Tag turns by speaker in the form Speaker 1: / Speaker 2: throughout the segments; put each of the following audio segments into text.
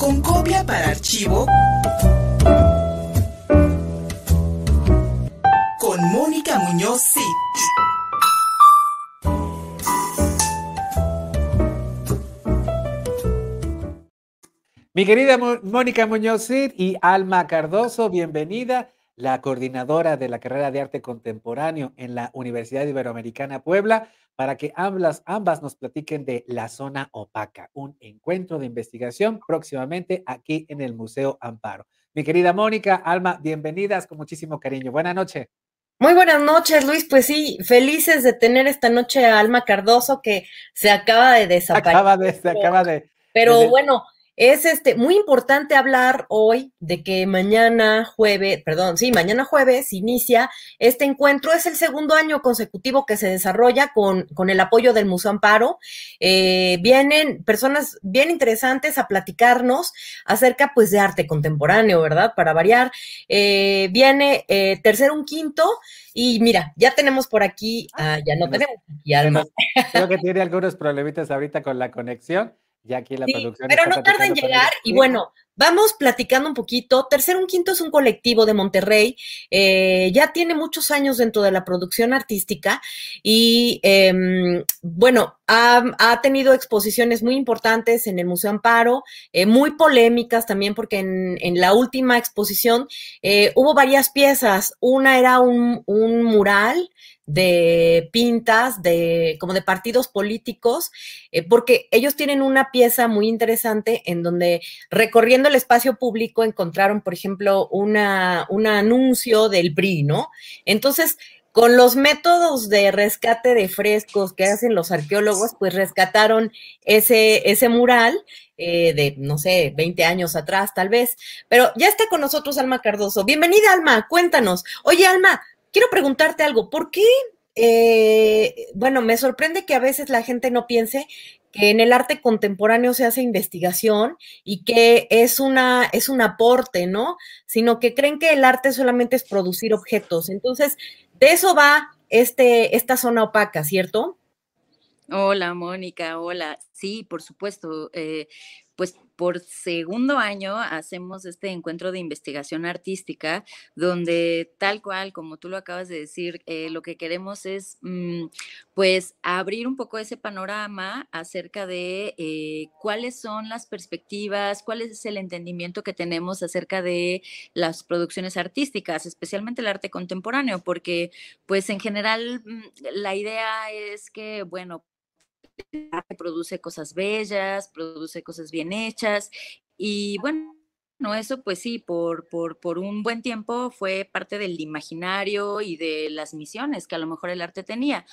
Speaker 1: con copia para archivo con Mónica Muñoz sí.
Speaker 2: Mi querida Mónica Muñoz Cid y Alma Cardoso, bienvenida, la coordinadora de la carrera de arte contemporáneo en la Universidad Iberoamericana Puebla, para que ambas, ambas nos platiquen de La Zona Opaca, un encuentro de investigación próximamente aquí en el Museo Amparo. Mi querida Mónica, Alma, bienvenidas con muchísimo cariño. Buenas noches.
Speaker 3: Muy buenas noches, Luis. Pues sí, felices de tener esta noche a Alma Cardoso que se acaba de desaparecer.
Speaker 2: Acaba de, se acaba de.
Speaker 3: Pero bueno, es este muy importante hablar hoy de que mañana jueves, perdón, sí, mañana jueves inicia este encuentro. Es el segundo año consecutivo que se desarrolla con, con el apoyo del Museo Amparo. Eh, vienen personas bien interesantes a platicarnos acerca pues de arte contemporáneo, ¿verdad? Para variar. Eh, viene eh, tercero un quinto y mira, ya tenemos por aquí, ah, ya no tenemos
Speaker 2: aquí Creo que tiene algunos problemitas ahorita con la conexión. Ya aquí la producción.
Speaker 3: Pero no tarda en llegar y bueno, vamos platicando un poquito. Tercer Un Quinto es un colectivo de Monterrey, eh, ya tiene muchos años dentro de la producción artística y em, bueno, ha, tenido exposiciones muy importantes en el Museo Amparo, eh, muy polémicas también porque en, la última exposición eh, hubo varias piezas. Una era un, mural de pintas, de como de partidos políticos, porque ellos tienen una pieza muy interesante en donde recorriendo el espacio público encontraron, por ejemplo, una, un anuncio del PRI, ¿no? Entonces, con los métodos de rescate de frescos que hacen los arqueólogos, pues rescataron ese, ese mural eh, de, no sé, 20 años atrás tal vez. Pero ya está con nosotros Alma Cardoso. Bienvenida, Alma, cuéntanos. Oye, Alma, quiero preguntarte algo. ¿Por qué? Eh, bueno, me sorprende que a veces la gente no piense que en el arte contemporáneo se hace investigación y que es una es un aporte, ¿no? Sino que creen que el arte solamente es producir objetos. Entonces, de eso va este esta zona opaca, ¿cierto?
Speaker 4: Hola, Mónica, hola. Sí, por supuesto. Eh, pues por segundo año hacemos este encuentro de investigación artística donde tal cual, como tú lo acabas de decir, eh, lo que queremos es mm, pues abrir un poco ese panorama acerca de eh, cuáles son las perspectivas, cuál es el entendimiento que tenemos acerca de las producciones artísticas, especialmente el arte contemporáneo, porque pues en general mm, la idea es que, bueno, produce cosas bellas, produce cosas bien hechas y bueno, no, eso pues sí, por, por, por, un buen tiempo fue parte del imaginario y de las misiones que a lo mejor el arte tenía.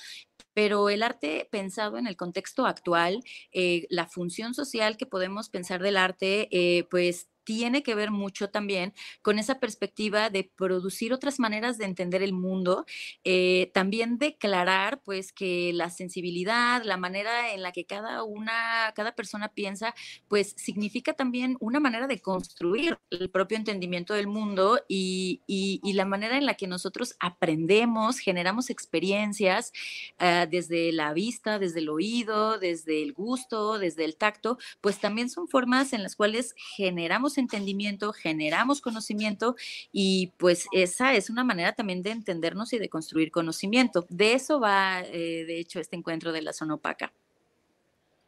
Speaker 4: Pero el arte pensado en el contexto actual, eh, la función social que podemos pensar del arte, eh, pues tiene que ver mucho también con esa perspectiva de producir otras maneras de entender el mundo, eh, también declarar pues que la sensibilidad, la manera en la que cada una, cada persona piensa, pues significa también una manera de construir el propio entendimiento del mundo y, la manera en la que nosotros aprendemos, generamos experiencias ah, desde la vista, desde el oído, desde el gusto, desde el tacto, pues también son formas en las cuales generamos entendimiento, generamos conocimiento y pues esa es una manera también de entendernos y de construir conocimiento. De eso va, eh, de hecho, este encuentro de la zona opaca.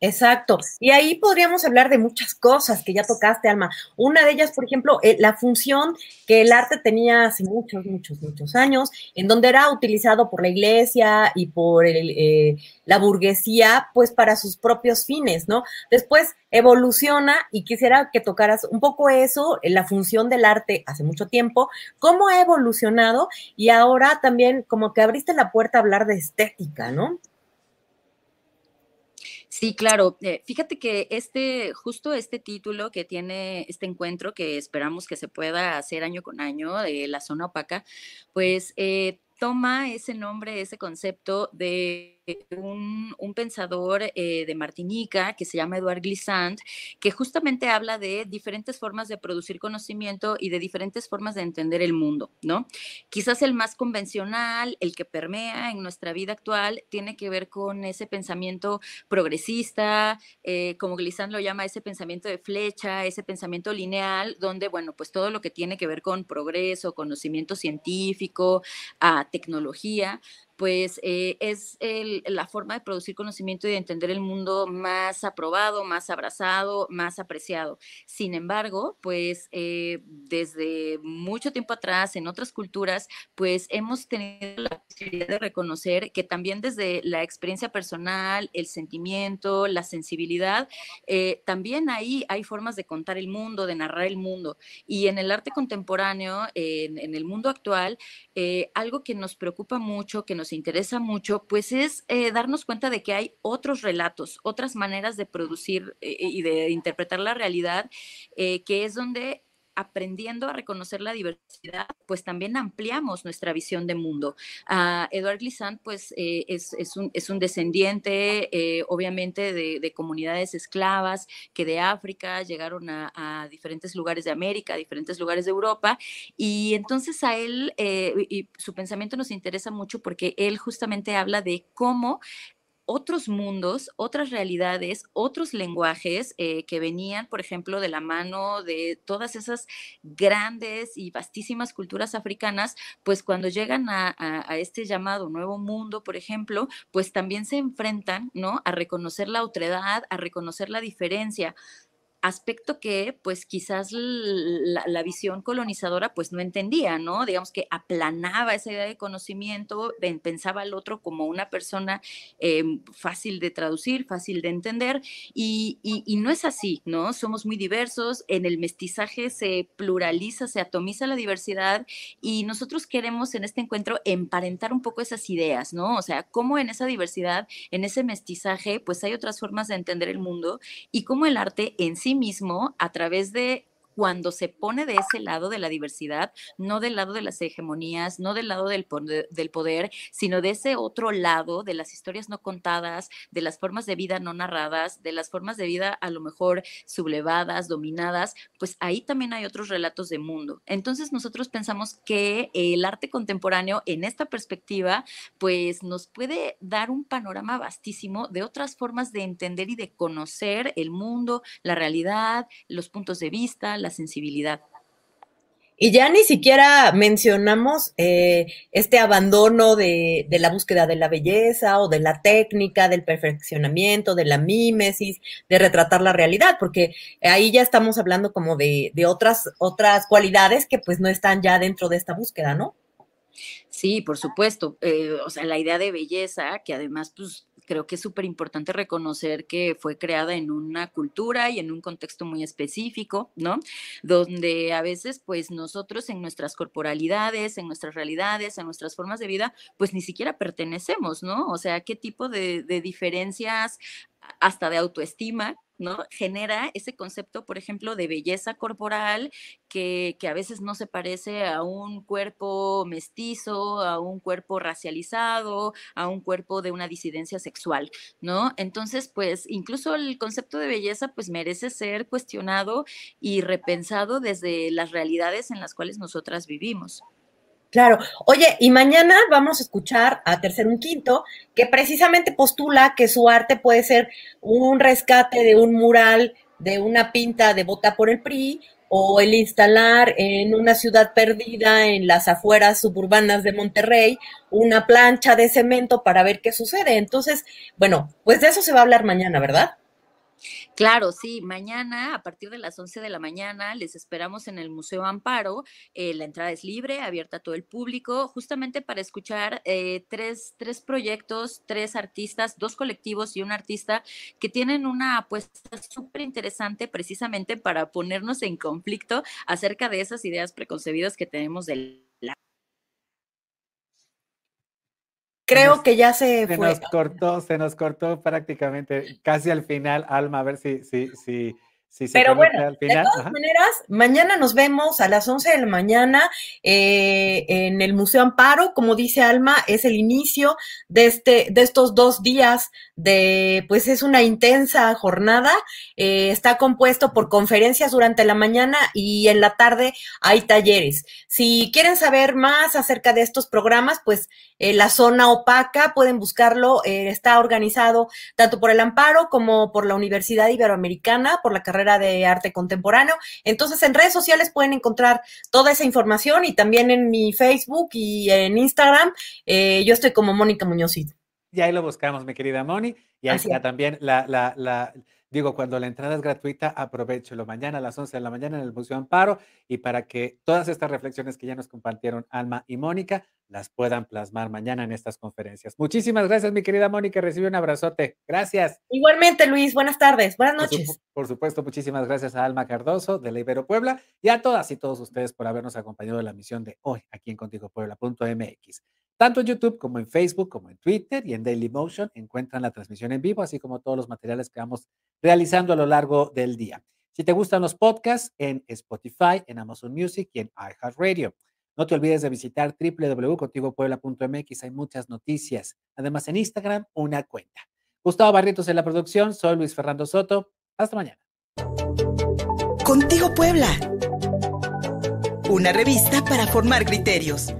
Speaker 3: Exacto. Y ahí podríamos hablar de muchas cosas que ya tocaste, Alma. Una de ellas, por ejemplo, eh, la función que el arte tenía hace muchos, muchos, muchos años, en donde era utilizado por la iglesia y por eh, la burguesía, pues para sus propios fines, ¿no? Después evoluciona y quisiera que tocaras un poco eso, la función del arte hace mucho tiempo, cómo ha evolucionado y ahora también como que abriste la puerta a hablar de estética, ¿no?
Speaker 4: Sí, claro. Eh, fíjate que este, justo este título que tiene este encuentro, que esperamos que se pueda hacer año con año, de la zona opaca, pues eh, toma ese nombre, ese concepto de un, pensador eh, de Martinica que se llama Eduard Glissant, que justamente habla de diferentes formas de producir conocimiento y de diferentes formas de entender el mundo, ¿no? Quizás el más convencional, el que permea en nuestra vida actual, tiene que ver con ese pensamiento progresista, eh, como Glissant lo llama, ese pensamiento de flecha, ese pensamiento lineal, donde, bueno, pues todo lo que tiene que ver con progreso, conocimiento científico, tecnología, pues eh, es la forma de producir conocimiento y de entender el mundo más aprobado, más abrazado, más apreciado. Sin embargo, pues eh, desde mucho tiempo atrás, en otras culturas, pues hemos tenido la posibilidad de reconocer que también desde la experiencia personal, el sentimiento, la sensibilidad, eh, también ahí hay formas de contar el mundo, de narrar el mundo. Y en el arte contemporáneo, en el mundo actual, algo que nos preocupa mucho, que nos interesa mucho, pues es eh, darnos cuenta de que hay otros relatos, otras maneras de producir eh, y de interpretar la realidad, eh, que es donde aprendiendo a reconocer la diversidad, pues también ampliamos nuestra visión de mundo. Uh, Edward Glissant, pues, eh, es, es, un, es, un, descendiente, eh, obviamente, de, de, comunidades esclavas que de África llegaron a, a, diferentes lugares de América, a diferentes lugares de Europa, y entonces a él, eh, y su pensamiento nos interesa mucho porque él justamente habla de cómo otros mundos, otras realidades, otros lenguajes eh, que venían, por ejemplo, de la mano de todas esas grandes y vastísimas culturas africanas, pues cuando llegan a, este llamado nuevo mundo, por ejemplo, pues también se enfrentan, ¿no? A reconocer la otredad, a reconocer la diferencia aspecto que pues quizás la, visión colonizadora pues no entendía, ¿no? Digamos que aplanaba esa idea de conocimiento, pensaba al otro como una persona eh, fácil de traducir, fácil de entender y, y, no es así, ¿no? Somos muy diversos, en el mestizaje se pluraliza, se atomiza la diversidad y nosotros queremos en este encuentro emparentar un poco esas ideas, ¿no? O sea, cómo en esa diversidad, en ese mestizaje pues hay otras formas de entender el mundo y cómo el arte en sí mismo a través de cuando se pone de ese lado de la diversidad, no del lado de las hegemonías, no del lado del del poder, sino de ese otro lado de las historias no contadas, de las formas de vida no narradas, de las formas de vida a lo mejor sublevadas, dominadas, pues ahí también hay otros relatos de mundo. Entonces nosotros pensamos que el arte contemporáneo en esta perspectiva, pues nos puede dar un panorama vastísimo de otras formas de entender y de conocer el mundo, la realidad, los puntos de vista, la sensibilidad.
Speaker 3: Y ya ni siquiera mencionamos eh, este abandono de, de, la búsqueda de la belleza o de la técnica, del perfeccionamiento, de la mímesis, de retratar la realidad, porque ahí ya estamos hablando como de, de otras, otras cualidades que pues no están ya dentro de esta búsqueda, ¿no?
Speaker 4: Sí, por supuesto. Eh, o sea, la idea de belleza, que además, pues creo que es súper importante reconocer que fue creada en una cultura y en un contexto muy específico, ¿no? Donde a veces, pues nosotros en nuestras corporalidades, en nuestras realidades, en nuestras formas de vida, pues ni siquiera pertenecemos, ¿no? O sea, qué tipo de, de diferencias hasta de autoestima ¿no? Genera ese concepto, por ejemplo, de belleza corporal que, que, a veces no se parece a un cuerpo mestizo, a un cuerpo racializado, a un cuerpo de una disidencia sexual, ¿no? Entonces, pues incluso el concepto de belleza pues merece ser cuestionado y repensado desde las realidades en las cuales nosotras vivimos.
Speaker 3: Claro. Oye, y mañana vamos a escuchar a Tercer Un Quinto, que precisamente postula que su arte puede ser un rescate de un mural, de una pinta de bota por el PRI, o el instalar en una ciudad perdida en las afueras suburbanas de Monterrey una plancha de cemento para ver qué sucede. Entonces, bueno, pues de eso se va a hablar mañana, ¿verdad?
Speaker 4: Claro, sí, mañana a partir de las 11 de la mañana les esperamos en el Museo Amparo. Eh, la entrada es libre, abierta a todo el público, justamente para escuchar eh, tres, tres proyectos, tres artistas, dos colectivos y un artista que tienen una apuesta súper interesante precisamente para ponernos en conflicto acerca de esas ideas preconcebidas que tenemos del
Speaker 3: Creo nos, que ya se,
Speaker 2: se
Speaker 3: fue.
Speaker 2: nos cortó, se nos cortó prácticamente casi al final, Alma, a ver si, si, si,
Speaker 3: Pero bueno, de todas maneras, mañana nos vemos a las 11 de la mañana eh, en el Museo Amparo. Como dice Alma, es el inicio de, este, de estos dos días de, pues es una intensa jornada. Eh, está compuesto por conferencias durante la mañana y en la tarde hay talleres. Si quieren saber más acerca de estos programas, pues eh, la zona opaca, pueden buscarlo. está organizado tanto por el Amparo como por la Universidad Iberoamericana, por la carrera de arte contemporáneo. Entonces, en redes sociales pueden encontrar toda esa información y también en mi Facebook y en Instagram. Eh, yo estoy como Mónica Muñoz.
Speaker 2: Y ahí lo buscamos, mi querida Moni. Y ahí está también la, la, la, digo, cuando la entrada es gratuita, aprovechelo mañana a las 11 de la mañana en el Museo Amparo y para que todas estas reflexiones que ya nos compartieron Alma y Mónica las puedan plasmar mañana en estas conferencias. Muchísimas gracias, mi querida Mónica. Recibe un abrazote. Gracias.
Speaker 3: Igualmente, Luis. Buenas tardes. Buenas noches.
Speaker 2: Por, supuesto, muchísimas gracias a Alma Cardoso de la Ibero Puebla y a todas y todos ustedes por habernos acompañado en la misión de hoy aquí en contigopuebla.mx. Tanto en YouTube como en Facebook, como en Twitter y en Dailymotion encuentran la transmisión en vivo, así como todos los materiales que vamos realizando a lo largo del día. Si te gustan los podcasts, en Spotify, en Amazon Music y en iHeartRadio. No te olvides de visitar www.contigopuebla.mx, hay muchas noticias. Además, en Instagram, una cuenta. Gustavo Barrientos en la producción, soy Luis Fernando Soto. Hasta mañana.
Speaker 1: Contigo Puebla. Una revista para formar criterios.